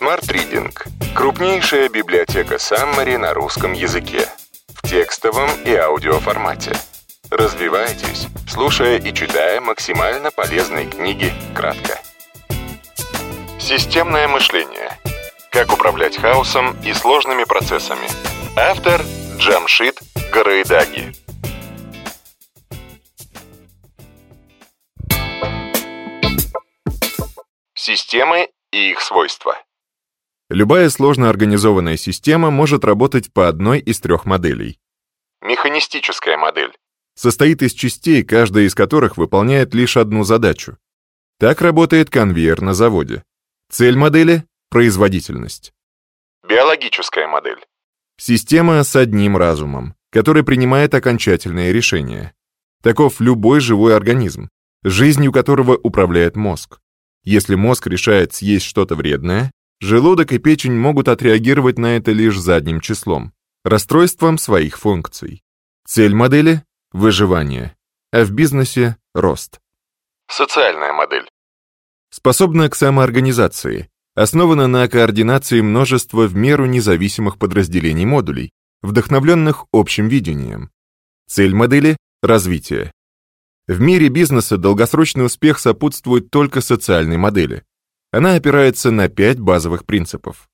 Smart Reading – крупнейшая библиотека Summary на русском языке в текстовом и аудиоформате. Развивайтесь, слушая и читая максимально полезные книги кратко. Системное мышление. Как управлять хаосом и сложными процессами. Автор Джамшит Гарайдаги. Системы и их свойства. Любая сложно организованная система может работать по одной из трех моделей. Механистическая модель. Состоит из частей, каждая из которых выполняет лишь одну задачу. Так работает конвейер на заводе. Цель модели — производительность. Биологическая модель. Система с одним разумом, который принимает окончательные решения. Таков любой живой организм, жизнью которого управляет мозг. Если мозг решает съесть что-то вредное, желудок и печень могут отреагировать на это лишь задним числом, расстройством своих функций. Цель модели — выживание, а в бизнесе — рост. Социальная модель. Способна к самоорганизации, основана на координации множества в меру независимых подразделений модулей, вдохновленных общим видением. Цель модели — развитие. В мире бизнеса долгосрочный успех сопутствует только социальной модели. Она опирается на пять базовых принципов.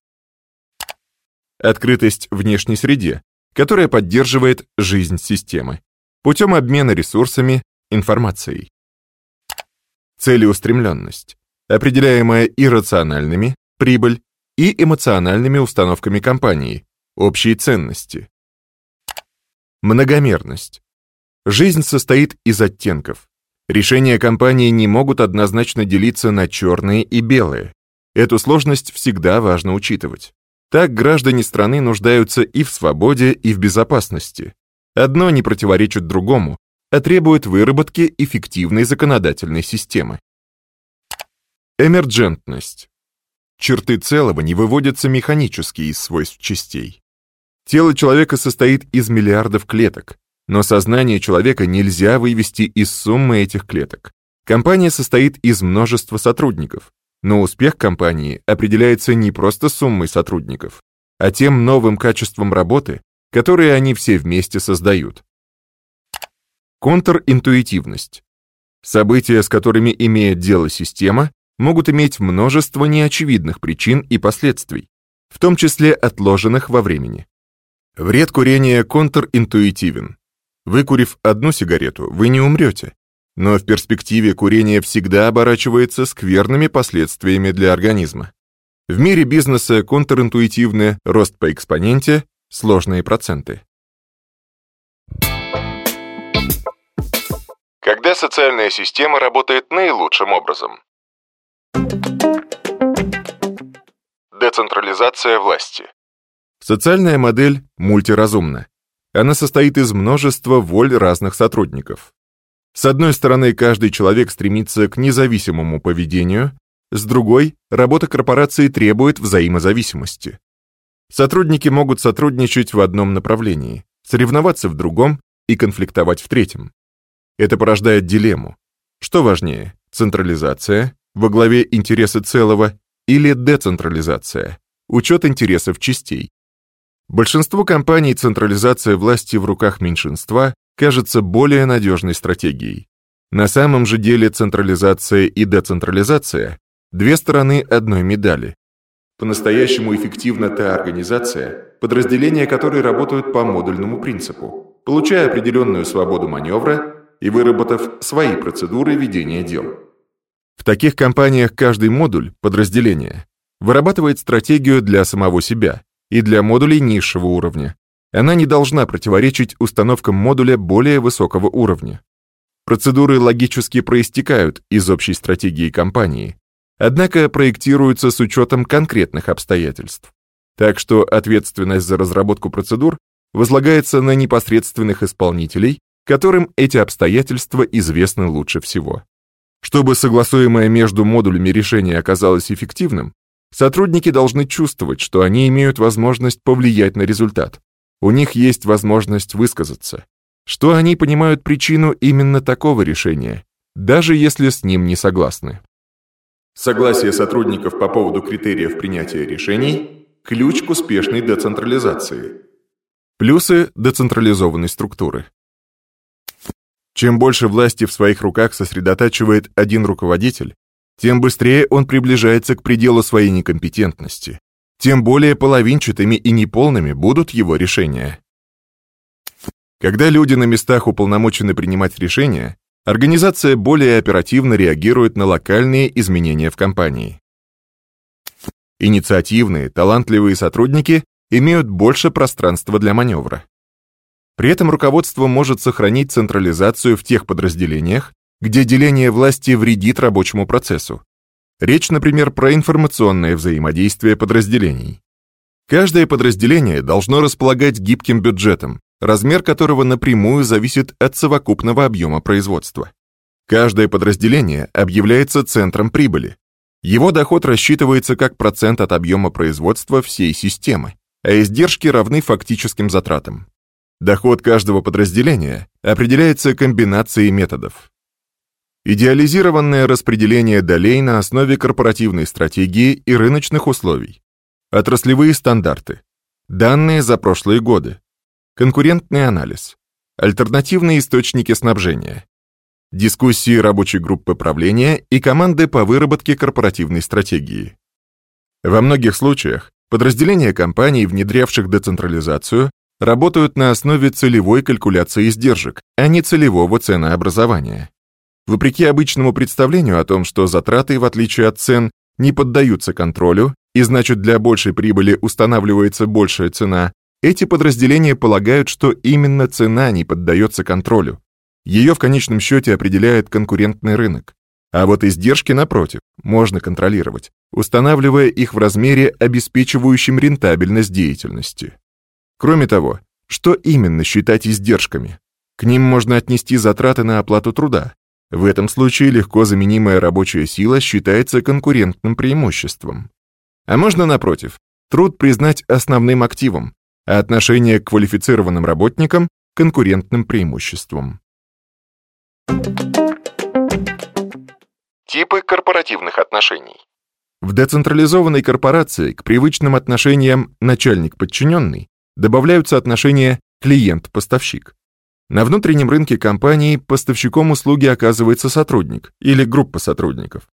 Открытость внешней среде, которая поддерживает жизнь системы, путем обмена ресурсами, информацией. Целеустремленность, определяемая иррациональными, прибыль и эмоциональными установками компании, общие ценности. Многомерность, Жизнь состоит из оттенков. Решения компании не могут однозначно делиться на черные и белые. Эту сложность всегда важно учитывать. Так граждане страны нуждаются и в свободе, и в безопасности. Одно не противоречит другому, а требует выработки эффективной законодательной системы. Эмерджентность. Черты целого не выводятся механически из свойств частей. Тело человека состоит из миллиардов клеток, но сознание человека нельзя вывести из суммы этих клеток. Компания состоит из множества сотрудников, но успех компании определяется не просто суммой сотрудников, а тем новым качеством работы, которые они все вместе создают. Контринтуитивность. События, с которыми имеет дело система, могут иметь множество неочевидных причин и последствий, в том числе отложенных во времени. Вред курения контринтуитивен. Выкурив одну сигарету, вы не умрете. Но в перспективе курение всегда оборачивается скверными последствиями для организма. В мире бизнеса контринтуитивный рост по экспоненте, сложные проценты. Когда социальная система работает наилучшим образом. Децентрализация власти. Социальная модель мультиразумна. Она состоит из множества воль разных сотрудников. С одной стороны, каждый человек стремится к независимому поведению, с другой, работа корпорации требует взаимозависимости. Сотрудники могут сотрудничать в одном направлении, соревноваться в другом и конфликтовать в третьем. Это порождает дилемму. Что важнее, централизация, во главе интересы целого, или децентрализация, учет интересов частей? Большинству компаний централизация власти в руках меньшинства кажется более надежной стратегией. На самом же деле централизация и децентрализация – две стороны одной медали. По-настоящему эффективна та организация, подразделения которой работают по модульному принципу, получая определенную свободу маневра и выработав свои процедуры ведения дел. В таких компаниях каждый модуль, подразделение, вырабатывает стратегию для самого себя, и для модулей низшего уровня. Она не должна противоречить установкам модуля более высокого уровня. Процедуры логически проистекают из общей стратегии компании, однако проектируются с учетом конкретных обстоятельств. Так что ответственность за разработку процедур возлагается на непосредственных исполнителей, которым эти обстоятельства известны лучше всего. Чтобы согласуемое между модулями решение оказалось эффективным, Сотрудники должны чувствовать, что они имеют возможность повлиять на результат. У них есть возможность высказаться. Что они понимают причину именно такого решения, даже если с ним не согласны. Согласие сотрудников по поводу критериев принятия решений – ключ к успешной децентрализации. Плюсы децентрализованной структуры. Чем больше власти в своих руках сосредотачивает один руководитель, тем быстрее он приближается к пределу своей некомпетентности, тем более половинчатыми и неполными будут его решения. Когда люди на местах уполномочены принимать решения, организация более оперативно реагирует на локальные изменения в компании. Инициативные, талантливые сотрудники имеют больше пространства для маневра. При этом руководство может сохранить централизацию в тех подразделениях, где деление власти вредит рабочему процессу. Речь, например, про информационное взаимодействие подразделений. Каждое подразделение должно располагать гибким бюджетом, размер которого напрямую зависит от совокупного объема производства. Каждое подразделение объявляется центром прибыли. Его доход рассчитывается как процент от объема производства всей системы, а издержки равны фактическим затратам. Доход каждого подразделения определяется комбинацией методов. Идеализированное распределение долей на основе корпоративной стратегии и рыночных условий. Отраслевые стандарты. Данные за прошлые годы. Конкурентный анализ. Альтернативные источники снабжения. Дискуссии рабочей группы правления и команды по выработке корпоративной стратегии. Во многих случаях подразделения компаний, внедрявших децентрализацию, работают на основе целевой калькуляции издержек, а не целевого ценообразования. Вопреки обычному представлению о том, что затраты, в отличие от цен, не поддаются контролю, и значит для большей прибыли устанавливается большая цена, эти подразделения полагают, что именно цена не поддается контролю. Ее в конечном счете определяет конкурентный рынок. А вот издержки, напротив, можно контролировать, устанавливая их в размере, обеспечивающем рентабельность деятельности. Кроме того, что именно считать издержками? К ним можно отнести затраты на оплату труда. В этом случае легко заменимая рабочая сила считается конкурентным преимуществом. А можно, напротив, труд признать основным активом, а отношение к квалифицированным работникам – конкурентным преимуществом. Типы корпоративных отношений. В децентрализованной корпорации к привычным отношениям начальник-подчиненный добавляются отношения клиент-поставщик. На внутреннем рынке компании поставщиком услуги оказывается сотрудник или группа сотрудников,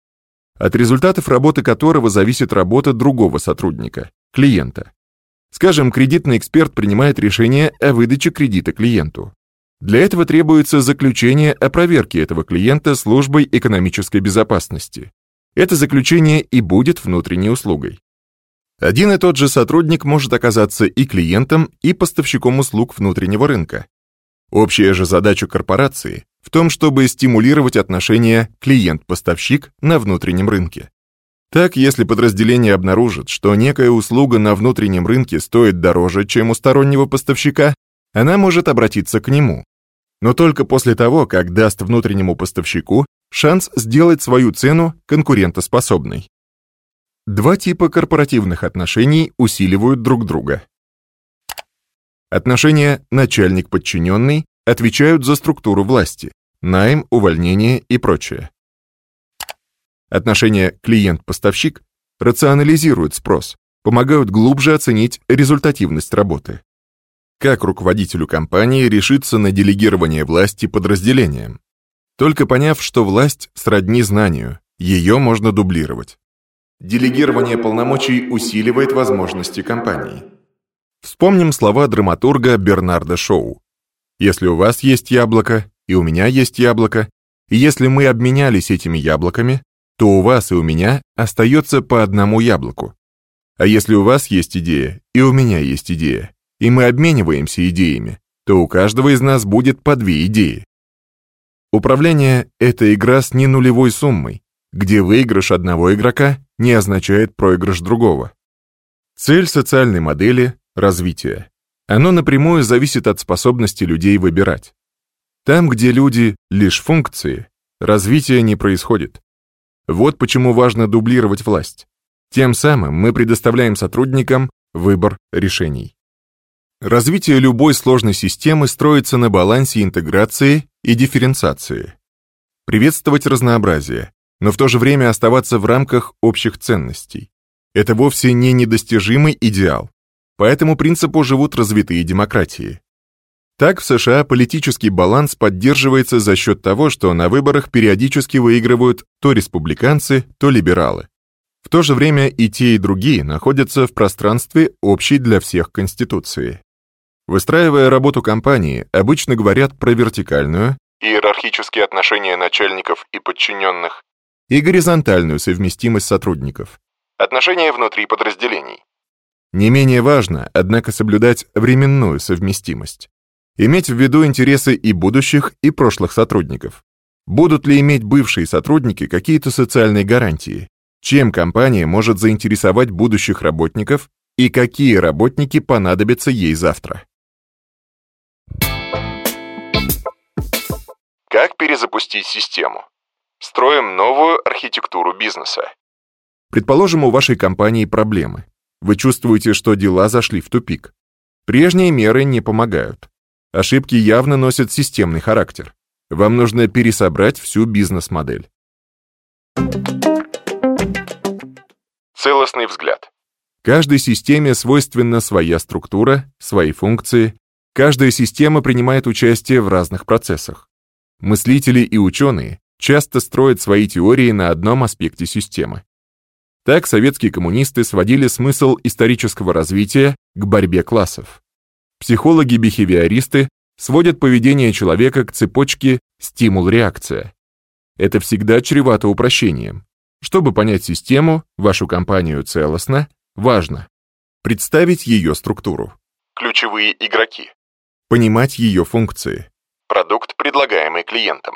от результатов работы которого зависит работа другого сотрудника, клиента. Скажем, кредитный эксперт принимает решение о выдаче кредита клиенту. Для этого требуется заключение о проверке этого клиента службой экономической безопасности. Это заключение и будет внутренней услугой. Один и тот же сотрудник может оказаться и клиентом, и поставщиком услуг внутреннего рынка. Общая же задача корпорации в том, чтобы стимулировать отношения клиент-поставщик на внутреннем рынке. Так, если подразделение обнаружит, что некая услуга на внутреннем рынке стоит дороже, чем у стороннего поставщика, она может обратиться к нему. Но только после того, как даст внутреннему поставщику шанс сделать свою цену конкурентоспособной. Два типа корпоративных отношений усиливают друг друга. Отношения начальник-подчиненный отвечают за структуру власти, найм, увольнение и прочее. Отношения клиент-поставщик рационализируют спрос, помогают глубже оценить результативность работы. Как руководителю компании решиться на делегирование власти подразделениям? Только поняв, что власть сродни знанию, ее можно дублировать. Делегирование полномочий усиливает возможности компании. Вспомним слова драматурга Бернарда Шоу. «Если у вас есть яблоко, и у меня есть яблоко, и если мы обменялись этими яблоками, то у вас и у меня остается по одному яблоку. А если у вас есть идея, и у меня есть идея, и мы обмениваемся идеями, то у каждого из нас будет по две идеи. Управление — это игра с ненулевой суммой, где выигрыш одного игрока не означает проигрыш другого. Цель социальной модели — развитие. Оно напрямую зависит от способности людей выбирать. Там, где люди — лишь функции, развития не происходит. Вот почему важно дублировать власть. Тем самым мы предоставляем сотрудникам выбор решений. Развитие любой сложной системы строится на балансе интеграции и дифференциации. Приветствовать разнообразие, но в то же время оставаться в рамках общих ценностей. Это вовсе не недостижимый идеал. По этому принципу живут развитые демократии. Так в США политический баланс поддерживается за счет того, что на выборах периодически выигрывают то республиканцы, то либералы. В то же время и те, и другие находятся в пространстве общей для всех Конституции. Выстраивая работу компании, обычно говорят про вертикальную, иерархические отношения начальников и подчиненных, и горизонтальную совместимость сотрудников, отношения внутри подразделений. Не менее важно, однако, соблюдать временную совместимость. Иметь в виду интересы и будущих, и прошлых сотрудников. Будут ли иметь бывшие сотрудники какие-то социальные гарантии? Чем компания может заинтересовать будущих работников и какие работники понадобятся ей завтра? Как перезапустить систему? Строим новую архитектуру бизнеса. Предположим, у вашей компании проблемы. Вы чувствуете, что дела зашли в тупик. Прежние меры не помогают. Ошибки явно носят системный характер. Вам нужно пересобрать всю бизнес-модель. Целостный взгляд. Каждой системе свойственна своя структура, свои функции. Каждая система принимает участие в разных процессах. Мыслители и ученые часто строят свои теории на одном аспекте системы. Так советские коммунисты сводили смысл исторического развития к борьбе классов. Психологи-бихевиористы сводят поведение человека к цепочке стимул-реакция. Это всегда чревато упрощением. Чтобы понять систему, вашу компанию целостно, важно представить ее структуру. Ключевые игроки. Понимать ее функции. Продукт, предлагаемый клиентам.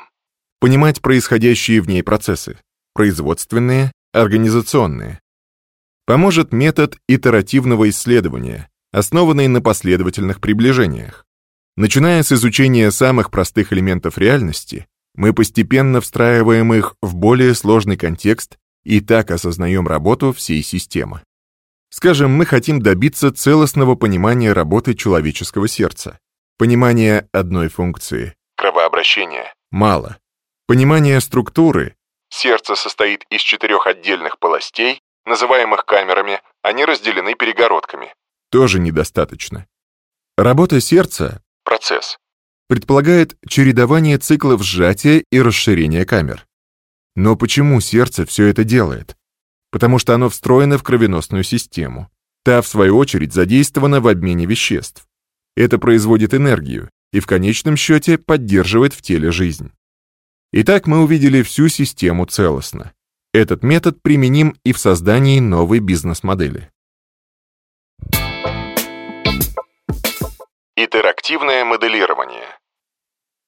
Понимать происходящие в ней процессы. Производственные, организационные. Поможет метод итеративного исследования, основанный на последовательных приближениях. Начиная с изучения самых простых элементов реальности, мы постепенно встраиваем их в более сложный контекст и так осознаем работу всей системы. Скажем, мы хотим добиться целостного понимания работы человеческого сердца. Понимания одной функции кровообращения мало. Понимание структуры сердце состоит из четырех отдельных полостей, называемых камерами, они разделены перегородками тоже недостаточно. Работа сердца процесс предполагает чередование циклов сжатия и расширения камер. Но почему сердце все это делает? Потому что оно встроено в кровеносную систему. Та, в свою очередь, задействована в обмене веществ. Это производит энергию и в конечном счете поддерживает в теле жизнь. Итак, мы увидели всю систему целостно. Этот метод применим и в создании новой бизнес-модели. Интерактивное моделирование.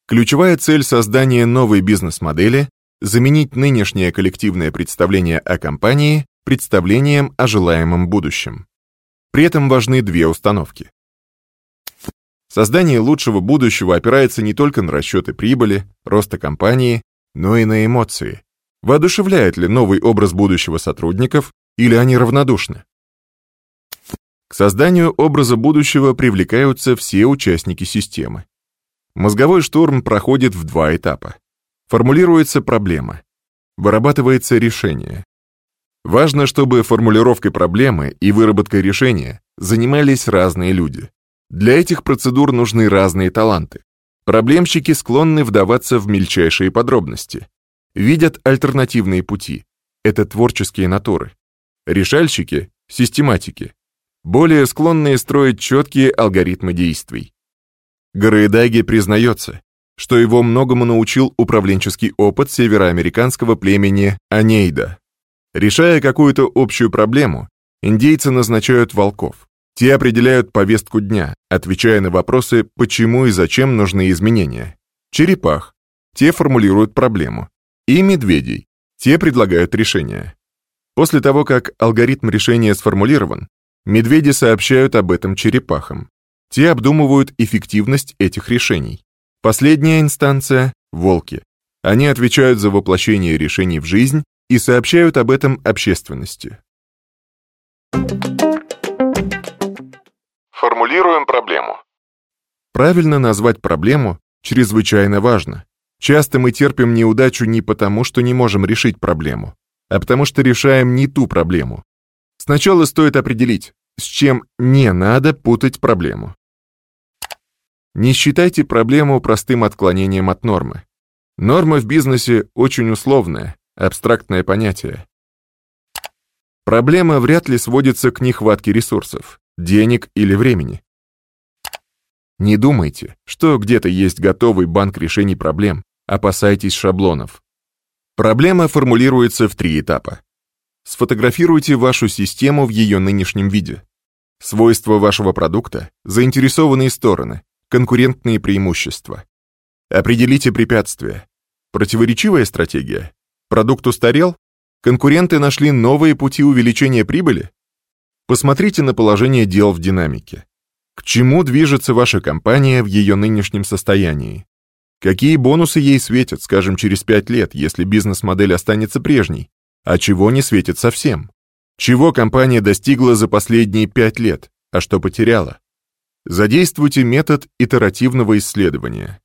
Ключевая цель создания новой бизнес-модели – заменить нынешнее коллективное представление о компании представлением о желаемом будущем. При этом важны две установки. Создание лучшего будущего опирается не только на расчеты прибыли, роста компании, но и на эмоции. Воодушевляет ли новый образ будущего сотрудников или они равнодушны? К созданию образа будущего привлекаются все участники системы. Мозговой штурм проходит в два этапа. Формулируется проблема. Вырабатывается решение. Важно, чтобы формулировкой проблемы и выработкой решения занимались разные люди. Для этих процедур нужны разные таланты. Проблемщики склонны вдаваться в мельчайшие подробности. Видят альтернативные пути. Это творческие натуры. Решальщики — систематики более склонные строить четкие алгоритмы действий. Гараэдаги признается, что его многому научил управленческий опыт североамериканского племени Анейда. Решая какую-то общую проблему, индейцы назначают волков. Те определяют повестку дня, отвечая на вопросы, почему и зачем нужны изменения. Черепах. Те формулируют проблему. И медведей. Те предлагают решения. После того, как алгоритм решения сформулирован, Медведи сообщают об этом черепахам. Те обдумывают эффективность этих решений. Последняя инстанция — волки. Они отвечают за воплощение решений в жизнь и сообщают об этом общественности. Формулируем проблему. Правильно назвать проблему чрезвычайно важно. Часто мы терпим неудачу не потому, что не можем решить проблему, а потому что решаем не ту проблему. Сначала стоит определить, с чем не надо путать проблему. Не считайте проблему простым отклонением от нормы. Норма в бизнесе очень условное, абстрактное понятие. Проблема вряд ли сводится к нехватке ресурсов, денег или времени. Не думайте, что где-то есть готовый банк решений проблем, опасайтесь шаблонов. Проблема формулируется в три этапа. Сфотографируйте вашу систему в ее нынешнем виде. Свойства вашего продукта, заинтересованные стороны, конкурентные преимущества. Определите препятствия. Противоречивая стратегия? Продукт устарел? Конкуренты нашли новые пути увеличения прибыли? Посмотрите на положение дел в динамике. К чему движется ваша компания в ее нынешнем состоянии? Какие бонусы ей светят, скажем, через 5 лет, если бизнес-модель останется прежней? А чего не светит совсем? Чего компания достигла за последние 5 лет, а что потеряла? Задействуйте метод итеративного исследования.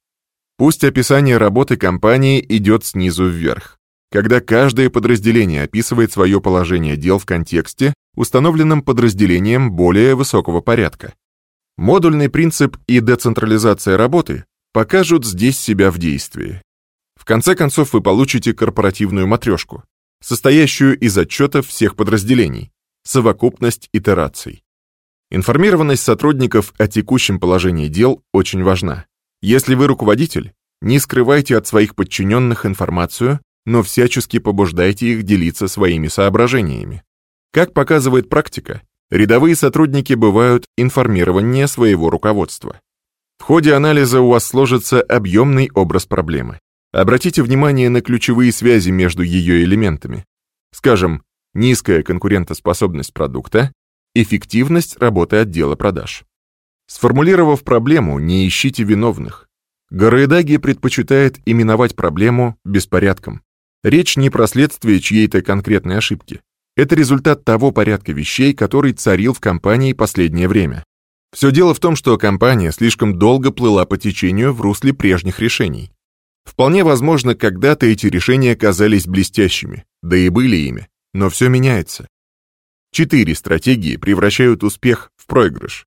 Пусть описание работы компании идет снизу вверх, когда каждое подразделение описывает свое положение дел в контексте, установленном подразделением более высокого порядка. Модульный принцип и децентрализация работы покажут здесь себя в действии. В конце концов вы получите корпоративную матрешку, состоящую из отчетов всех подразделений, совокупность итераций. Информированность сотрудников о текущем положении дел очень важна. Если вы руководитель, не скрывайте от своих подчиненных информацию, но всячески побуждайте их делиться своими соображениями. Как показывает практика, рядовые сотрудники бывают информированнее своего руководства. В ходе анализа у вас сложится объемный образ проблемы. Обратите внимание на ключевые связи между ее элементами. Скажем, низкая конкурентоспособность продукта Эффективность работы отдела продаж. Сформулировав проблему, не ищите виновных. Гороэдаги предпочитает именовать проблему беспорядком. Речь не про следствие чьей-то конкретной ошибки. Это результат того порядка вещей, который царил в компании последнее время. Все дело в том, что компания слишком долго плыла по течению в русле прежних решений. Вполне возможно, когда-то эти решения казались блестящими, да и были ими, но все меняется. Четыре стратегии превращают успех в проигрыш.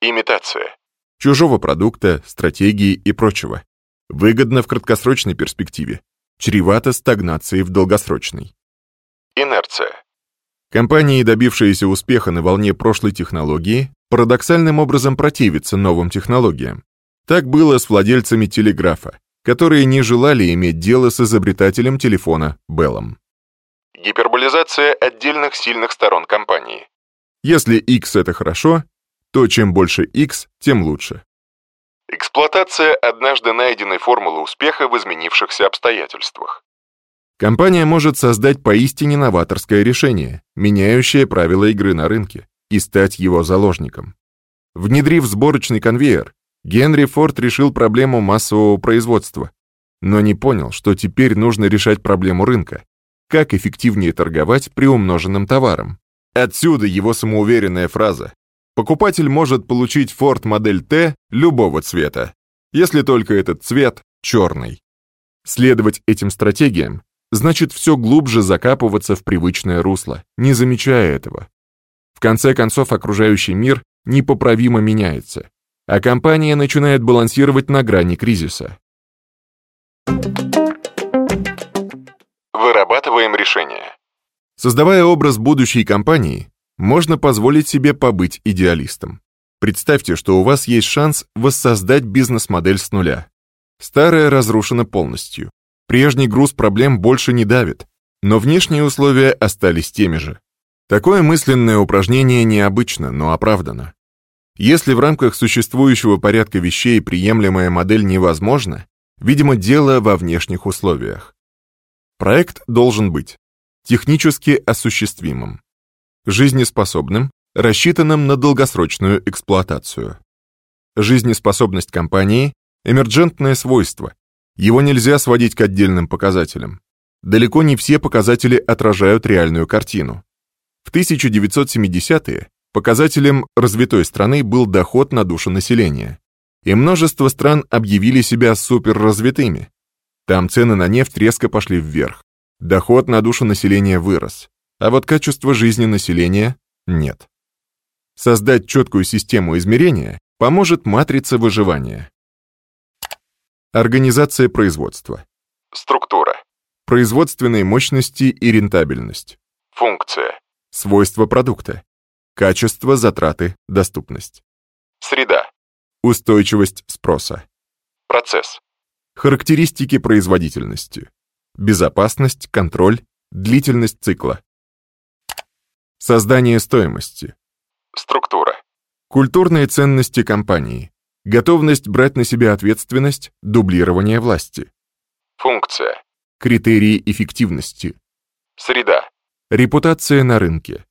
Имитация. Чужого продукта, стратегии и прочего. Выгодно в краткосрочной перспективе. Чревато стагнацией в долгосрочной. Инерция. Компании, добившиеся успеха на волне прошлой технологии, парадоксальным образом противятся новым технологиям. Так было с владельцами телеграфа, которые не желали иметь дело с изобретателем телефона Беллом. Гиперболизация отдельных сильных сторон компании. Если X это хорошо, то чем больше X, тем лучше. Эксплуатация однажды найденной формулы успеха в изменившихся обстоятельствах. Компания может создать поистине новаторское решение, меняющее правила игры на рынке, и стать его заложником. Внедрив сборочный конвейер, Генри Форд решил проблему массового производства, но не понял, что теперь нужно решать проблему рынка, как эффективнее торговать приумноженным товаром. Отсюда его самоуверенная фраза. Покупатель может получить Ford модель T любого цвета, если только этот цвет черный. Следовать этим стратегиям значит все глубже закапываться в привычное русло, не замечая этого. В конце концов, окружающий мир непоправимо меняется, а компания начинает балансировать на грани кризиса. Вырабатываем решения. Создавая образ будущей компании, можно позволить себе побыть идеалистом. Представьте, что у вас есть шанс воссоздать бизнес-модель с нуля. Старая разрушена полностью. Прежний груз проблем больше не давит, но внешние условия остались теми же. Такое мысленное упражнение необычно, но оправдано. Если в рамках существующего порядка вещей приемлемая модель невозможна, видимо, дело во внешних условиях. Проект должен быть технически осуществимым, жизнеспособным, рассчитанным на долгосрочную эксплуатацию. Жизнеспособность компании – эмерджентное свойство. Его нельзя сводить к отдельным показателям. Далеко не все показатели отражают реальную картину. В 1970-е показателем развитой страны был доход на душу населения, и множество стран объявили себя суперразвитыми, Там цены на нефть резко пошли вверх. Доход на душу населения вырос, а вот качество жизни населения нет. Создать четкую систему измерения поможет матрица выживания. Организация производства. Структура. Производственные мощности и рентабельность. Функция. Свойства продукта. Качество, затраты, доступность. Среда. Устойчивость спроса. Процесс. Характеристики производительности. Безопасность, контроль, длительность цикла. Создание стоимости. Структура. Культурные ценности компании. Готовность брать на себя ответственность, дублирование власти. Функция. Критерии эффективности. Среда. Репутация на рынке.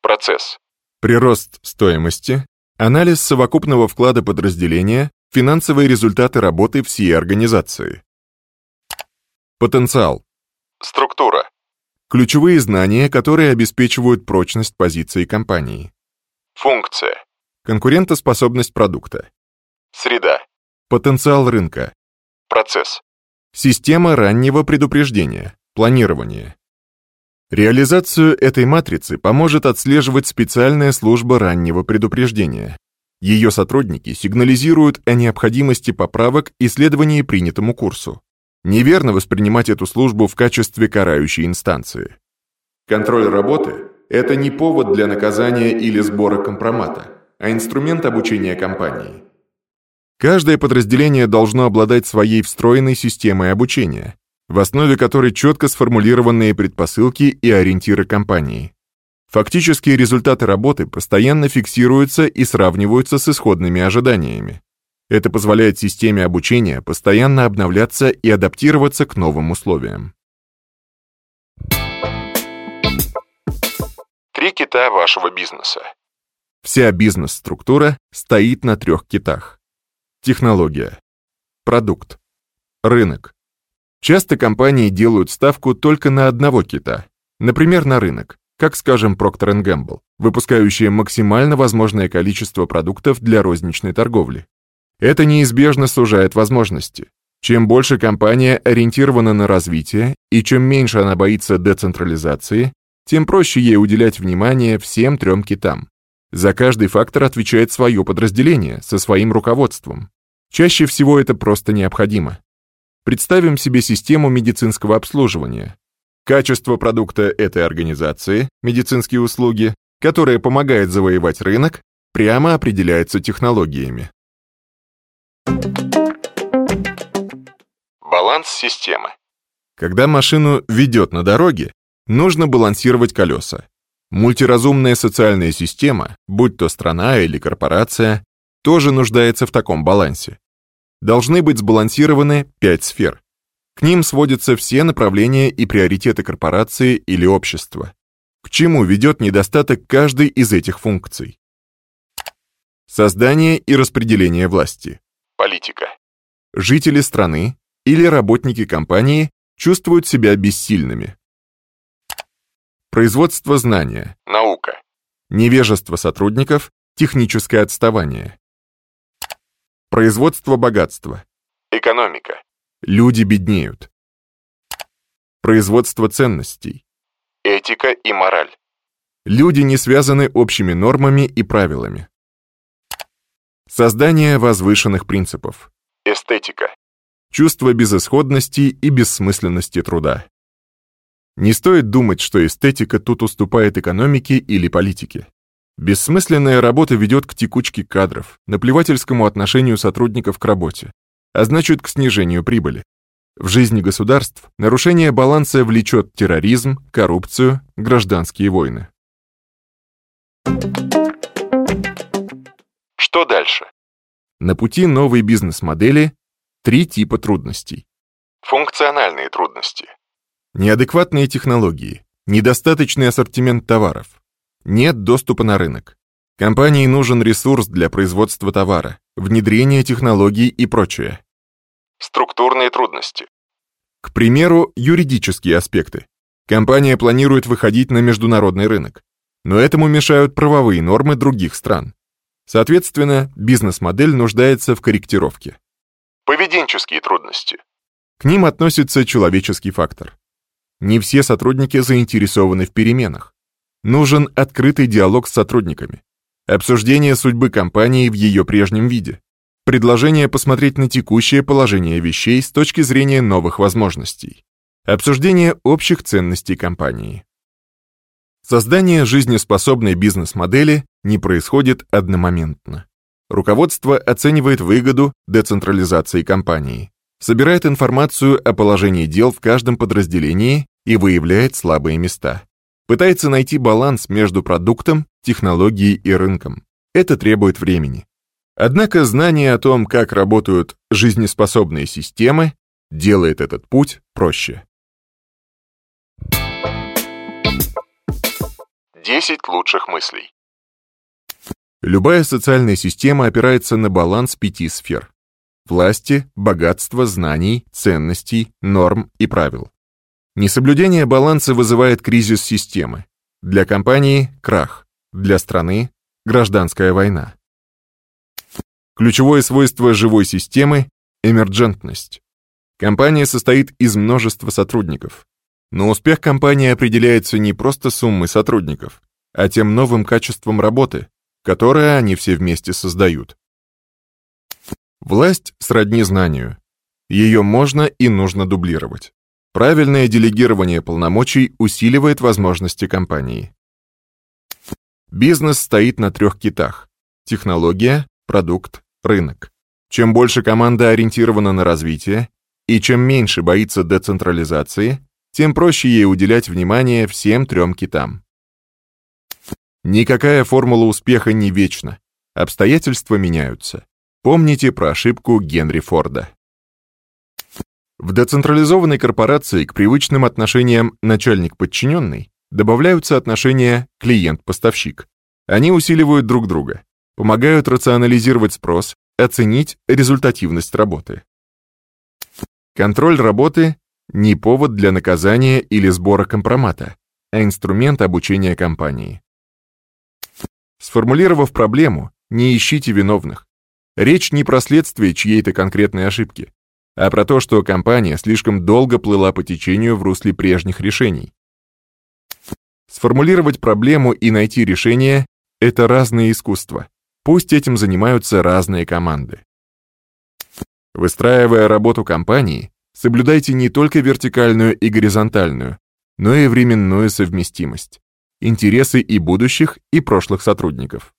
Процесс. Прирост стоимости. Анализ совокупного вклада подразделения, финансовые результаты работы всей организации. Потенциал. Структура. Ключевые знания, которые обеспечивают прочность позиции компании. Функция. Конкурентоспособность продукта. Среда. Потенциал рынка. Процесс. Система раннего предупреждения. Планирование. Реализацию этой матрицы поможет отслеживать специальная служба раннего предупреждения. Ее сотрудники сигнализируют о необходимости поправок и следовании принятому курсу. Неверно воспринимать эту службу в качестве карающей инстанции. Контроль работы – это не повод для наказания или сбора компромата, а инструмент обучения компании. Каждое подразделение должно обладать своей встроенной системой обучения, в основе которой четко сформулированные предпосылки и ориентиры компании. Фактические результаты работы постоянно фиксируются и сравниваются с исходными ожиданиями. Это позволяет системе обучения постоянно обновляться и адаптироваться к новым условиям. Три кита вашего бизнеса. Вся бизнес-структура стоит на трех китах. Технология. Продукт. Рынок. Часто компании делают ставку только на одного кита, например, на рынок, как, скажем, Procter Gamble, выпускающие максимально возможное количество продуктов для розничной торговли. Это неизбежно сужает возможности. Чем больше компания ориентирована на развитие и чем меньше она боится децентрализации, тем проще ей уделять внимание всем трем китам. За каждый фактор отвечает свое подразделение со своим руководством. Чаще всего это просто необходимо. Представим себе систему медицинского обслуживания. Качество продукта этой организации, медицинские услуги, которая помогает завоевать рынок, прямо определяется технологиями. Баланс системы. Когда машину ведет на дороге, нужно балансировать колеса. Мультиразумная социальная система, будь то страна или корпорация, тоже нуждается в таком балансе. Должны быть сбалансированы пять сфер. К ним сводятся все направления и приоритеты корпорации или общества. К чему ведет недостаток каждой из этих функций? Создание и распределение власти. Политика. Жители страны или работники компании чувствуют себя бессильными. Производство знания. Наука. Невежество сотрудников, техническое отставание. Производство богатства. Экономика. Люди беднеют. Производство ценностей. Этика и мораль. Люди не связаны общими нормами и правилами. Создание возвышенных принципов. Эстетика. Чувство безысходности и бессмысленности труда. Не стоит думать, что эстетика тут уступает экономике или политике. Бессмысленная работа ведет к текучке кадров, наплевательскому отношению сотрудников к работе, а значит к снижению прибыли. В жизни государств нарушение баланса влечет терроризм, коррупцию, гражданские войны. Что дальше? На пути новой бизнес-модели три типа трудностей. Функциональные трудности. Неадекватные технологии, недостаточный ассортимент товаров, нет доступа на рынок. Компании нужен ресурс для производства товара, внедрения технологий и прочее. Структурные трудности. К примеру, юридические аспекты. Компания планирует выходить на международный рынок, но этому мешают правовые нормы других стран. Соответственно, бизнес-модель нуждается в корректировке. Поведенческие трудности. К ним относится человеческий фактор. Не все сотрудники заинтересованы в переменах. Нужен открытый диалог с сотрудниками. Обсуждение судьбы компании в ее прежнем виде. Предложение посмотреть на текущее положение вещей с точки зрения новых возможностей. Обсуждение общих ценностей компании. Создание жизнеспособной бизнес-модели не происходит одномоментно. Руководство оценивает выгоду децентрализации компании, собирает информацию о положении дел в каждом подразделении и выявляет слабые места. Пытается найти баланс между продуктом, технологией и рынком. Это требует времени. Однако знание о том, как работают жизнеспособные системы, делает этот путь проще. 10 лучших мыслей. Любая социальная система опирается на баланс пяти сфер. Власти, богатства, знаний, ценностей, норм и правил. Несоблюдение баланса вызывает кризис системы. Для компании – крах, для страны – гражданская война. Ключевое свойство живой системы – эмерджентность. Компания состоит из множества сотрудников. Но успех компании определяется не просто суммой сотрудников, а тем новым качеством работы, которое они все вместе создают. Власть сродни знанию. Ее можно и нужно дублировать. Правильное делегирование полномочий усиливает возможности компании. Бизнес стоит на трех китах – технология, продукт, рынок. Чем больше команда ориентирована на развитие, и чем меньше боится децентрализации – тем проще ей уделять внимание всем трем китам. Никакая формула успеха не вечна. Обстоятельства меняются. Помните про ошибку Генри Форда. В децентрализованной корпорации к привычным отношениям начальник-подчиненный добавляются отношения клиент-поставщик. Они усиливают друг друга, помогают рационализировать спрос, оценить результативность работы. Контроль работы не повод для наказания или сбора компромата, а инструмент обучения компании. Сформулировав проблему, не ищите виновных. Речь не про следствие чьей-то конкретной ошибки, а про то, что компания слишком долго плыла по течению в русле прежних решений. Сформулировать проблему и найти решение — это разные искусства. Пусть этим занимаются разные команды. Выстраивая работу компании, Соблюдайте не только вертикальную и горизонтальную, но и временную совместимость, интересы и будущих, и прошлых сотрудников.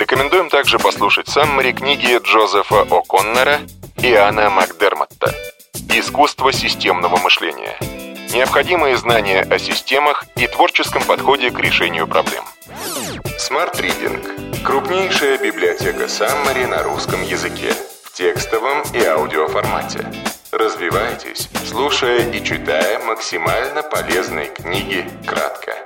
Рекомендуем также послушать саммари книги Джозефа О'Коннора и Анна Макдермотта «Искусство системного мышления. Необходимые знания о системах и творческом подходе к решению проблем». Smart Reading – крупнейшая библиотека саммари на русском языке текстовом и аудиоформате. Развивайтесь, слушая и читая максимально полезные книги кратко.